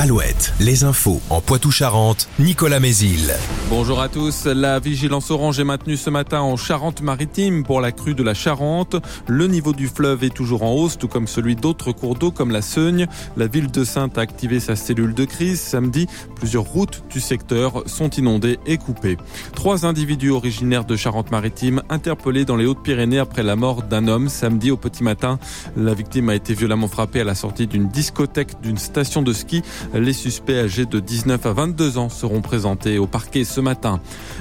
Alouette, les infos en Poitou-Charentes, Nicolas Mézil. Bonjour à tous. La vigilance orange est maintenue ce matin en Charente-Maritime pour la crue de la Charente. Le niveau du fleuve est toujours en hausse, tout comme celui d'autres cours d'eau comme la Seugne. La ville de Sainte a activé sa cellule de crise. Samedi, plusieurs routes du secteur sont inondées et coupées. Trois individus originaires de Charente-Maritime interpellés dans les Hautes-Pyrénées après la mort d'un homme samedi au petit matin. La victime a été violemment frappée à la sortie d'une discothèque d'une station de ski. Les suspects âgés de 19 à 22 ans seront présentés au parquet ce matin.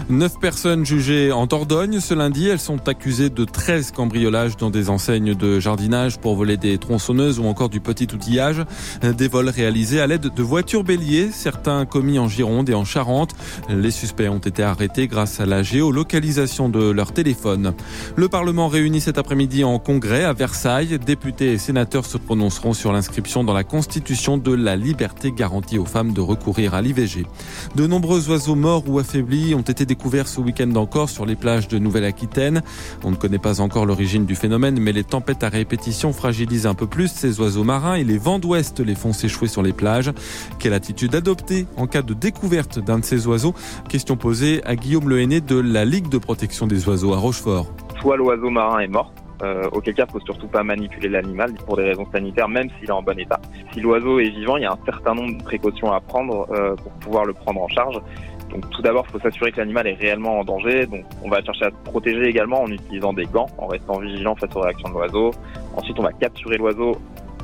Neuf personnes jugées en Dordogne ce lundi. Elles sont accusées de 13 cambriolages dans des enseignes de jardinage pour voler des tronçonneuses ou encore du petit outillage. Des vols réalisés à l'aide de voitures béliers, certains commis en Gironde et en Charente. Les suspects ont été arrêtés grâce à la géolocalisation de leur téléphone. Le Parlement réuni cet après-midi en congrès à Versailles. Députés et sénateurs se prononceront sur l'inscription dans la Constitution de la liberté garantie aux femmes de recourir à l'IVG. De nombreux oiseaux morts ou affaiblis ont été découverts ce week-end encore sur les plages de Nouvelle-Aquitaine. On ne connaît pas encore l'origine du phénomène, mais les tempêtes à répétition fragilisent un peu plus ces oiseaux marins et les vents d'ouest les font s'échouer sur les plages. Quelle attitude adopter en cas de découverte d'un de ces oiseaux? Question posée à Guillaume Lehenné de la Ligue de protection des oiseaux à Rochefort. Soit l'oiseau marin est mort, euh, auquel cas, il faut surtout pas manipuler l'animal pour des raisons sanitaires, même s'il est en bon état. Si l'oiseau est vivant, il y a un certain nombre de précautions à prendre euh, pour pouvoir le prendre en charge. Donc tout d'abord, il faut s'assurer que l'animal est réellement en danger. Donc on va chercher à se protéger également en utilisant des gants, en restant vigilant face aux réactions de l'oiseau. Ensuite, on va capturer l'oiseau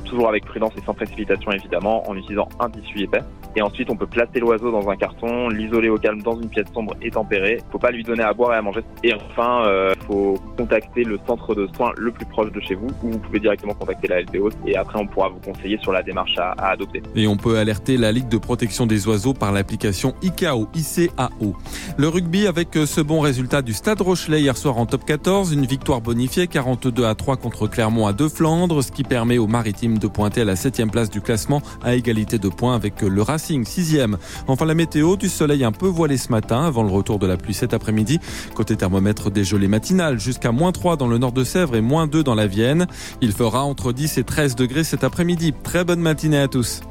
toujours avec prudence et sans précipitation évidemment, en utilisant un tissu épais. Et ensuite, on peut placer l'oiseau dans un carton, l'isoler au calme dans une pièce sombre et tempérée. Faut pas lui donner à boire et à manger. Et enfin, euh, faut contacter le centre de soins le plus proche de chez vous, ou vous pouvez directement contacter la LPO. Et après, on pourra vous conseiller sur la démarche à, adopter. Et on peut alerter la Ligue de protection des oiseaux par l'application ICAO, ICAO. Le rugby avec ce bon résultat du Stade Rochelet hier soir en top 14, une victoire bonifiée 42 à 3 contre Clermont à deux Flandres, ce qui permet aux maritimes de pointer à la septième place du classement à égalité de points avec le Racing, sixième. Enfin la météo, du soleil un peu voilé ce matin avant le retour de la pluie cet après-midi. Côté thermomètre, des gelées matinales jusqu'à moins 3 dans le nord de Sèvres et moins 2 dans la Vienne. Il fera entre 10 et 13 degrés cet après-midi. Très bonne matinée à tous.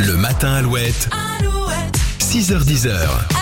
Le matin Alouette, 6h10.